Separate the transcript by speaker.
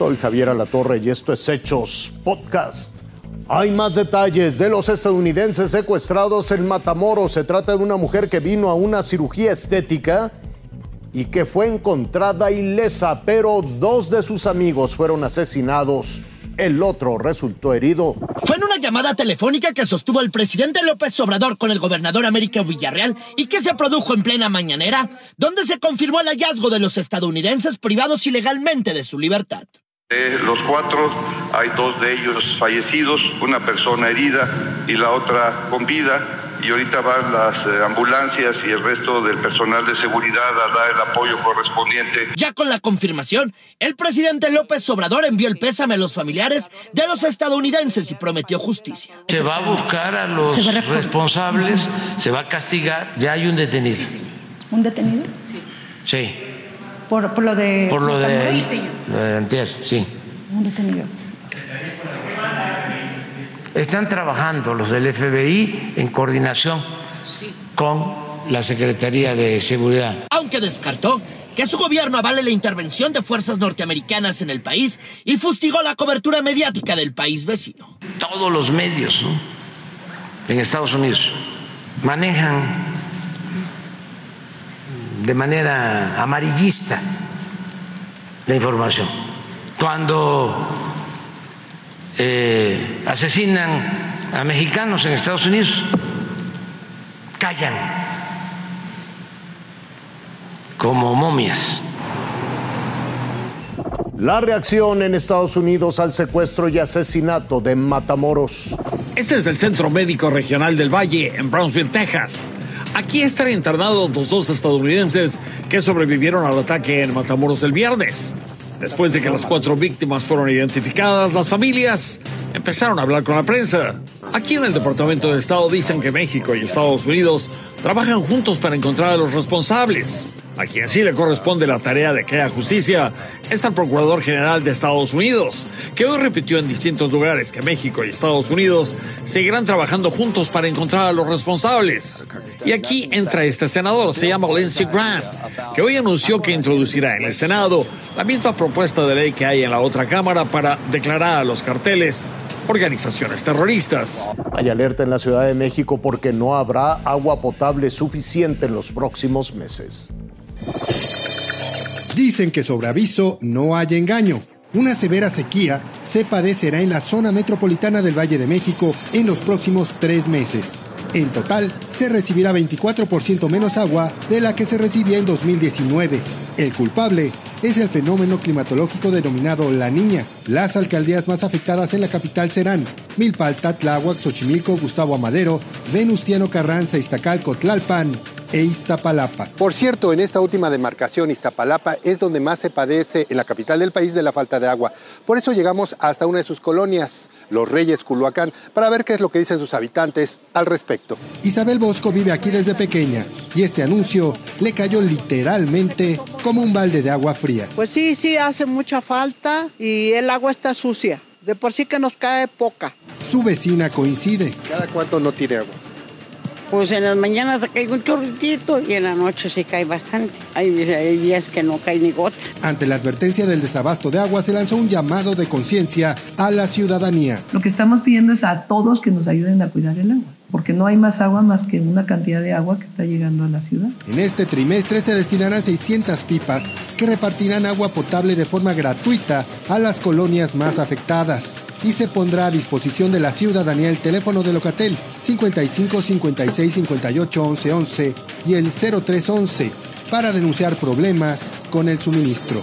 Speaker 1: Soy Javier Alatorre y esto es Hechos Podcast. Hay más detalles de los estadounidenses secuestrados en Matamoros. Se trata de una mujer que vino a una cirugía estética y que fue encontrada ilesa, pero dos de sus amigos fueron asesinados. El otro resultó herido.
Speaker 2: Fue en una llamada telefónica que sostuvo el presidente López Obrador con el gobernador América Villarreal y que se produjo en plena mañanera, donde se confirmó el hallazgo de los estadounidenses privados ilegalmente de su libertad.
Speaker 3: De los cuatro, hay dos de ellos fallecidos, una persona herida y la otra con vida. Y ahorita van las eh, ambulancias y el resto del personal de seguridad a dar el apoyo correspondiente.
Speaker 2: Ya con la confirmación, el presidente López Obrador envió el pésame a los familiares de los estadounidenses y prometió justicia.
Speaker 4: Se va a buscar a los responsables, se va a castigar. Ya hay un detenido.
Speaker 5: ¿Un detenido?
Speaker 4: Sí.
Speaker 5: Por, por lo de...
Speaker 4: Por lo de,
Speaker 5: Sí,
Speaker 4: lo de antier, sí. Están trabajando los del FBI en coordinación con la Secretaría de Seguridad.
Speaker 2: Aunque descartó que su gobierno avale la intervención de fuerzas norteamericanas en el país y fustigó la cobertura mediática del país vecino.
Speaker 4: Todos los medios ¿no? en Estados Unidos manejan de manera amarillista la información. Cuando eh, asesinan a mexicanos en Estados Unidos, callan como momias.
Speaker 1: La reacción en Estados Unidos al secuestro y asesinato de Matamoros.
Speaker 6: Este es el Centro Médico Regional del Valle, en Brownsville, Texas. Aquí están internados los dos estadounidenses que sobrevivieron al ataque en Matamoros el viernes. Después de que las cuatro víctimas fueron identificadas, las familias empezaron a hablar con la prensa. Aquí en el Departamento de Estado dicen que México y Estados Unidos trabajan juntos para encontrar a los responsables. A quien sí le corresponde la tarea de que haya justicia es al Procurador General de Estados Unidos, que hoy repitió en distintos lugares que México y Estados Unidos seguirán trabajando juntos para encontrar a los responsables. Y aquí entra este senador, se llama Lindsey Graham, que hoy anunció que introducirá en el Senado la misma propuesta de ley que hay en la otra Cámara para declarar a los carteles organizaciones terroristas.
Speaker 1: Hay alerta en la Ciudad de México porque no habrá agua potable suficiente en los próximos meses.
Speaker 7: Dicen que sobre aviso no hay engaño. Una severa sequía se padecerá en la zona metropolitana del Valle de México en los próximos tres meses. En total, se recibirá 24% menos agua de la que se recibía en 2019. El culpable es el fenómeno climatológico denominado La Niña. Las alcaldías más afectadas en la capital serán Milpalta, Tláhuac, Xochimilco, Gustavo Amadero, Venustiano Carranza, Iztacalco, Tlalpan e Iztapalapa. Por cierto, en esta última demarcación, Iztapalapa, es donde más se padece en la capital del país de la falta de agua. Por eso llegamos hasta una de sus colonias, Los Reyes, Culhuacán, para ver qué es lo que dicen sus habitantes al respecto. Isabel Bosco vive aquí desde pequeña y este anuncio le cayó literalmente como un balde de agua fría.
Speaker 8: Pues sí, sí, hace mucha falta y el agua está sucia. De por sí que nos cae poca.
Speaker 7: Su vecina coincide. ¿Cada cuánto no tiene agua?
Speaker 9: Pues en las mañanas cae un chorritito y en la noche sí cae bastante. Hay, hay días que no cae ni gota.
Speaker 7: Ante la advertencia del desabasto de agua se lanzó un llamado de conciencia a la ciudadanía.
Speaker 10: Lo que estamos pidiendo es a todos que nos ayuden a cuidar el agua, porque no hay más agua más que una cantidad de agua que está llegando a la ciudad.
Speaker 7: En este trimestre se destinarán 600 pipas que repartirán agua potable de forma gratuita a las colonias más afectadas. Y se pondrá a disposición de la ciudadanía el teléfono de Locatel 55 56 58 11 11 y el 0311 para denunciar problemas con el suministro.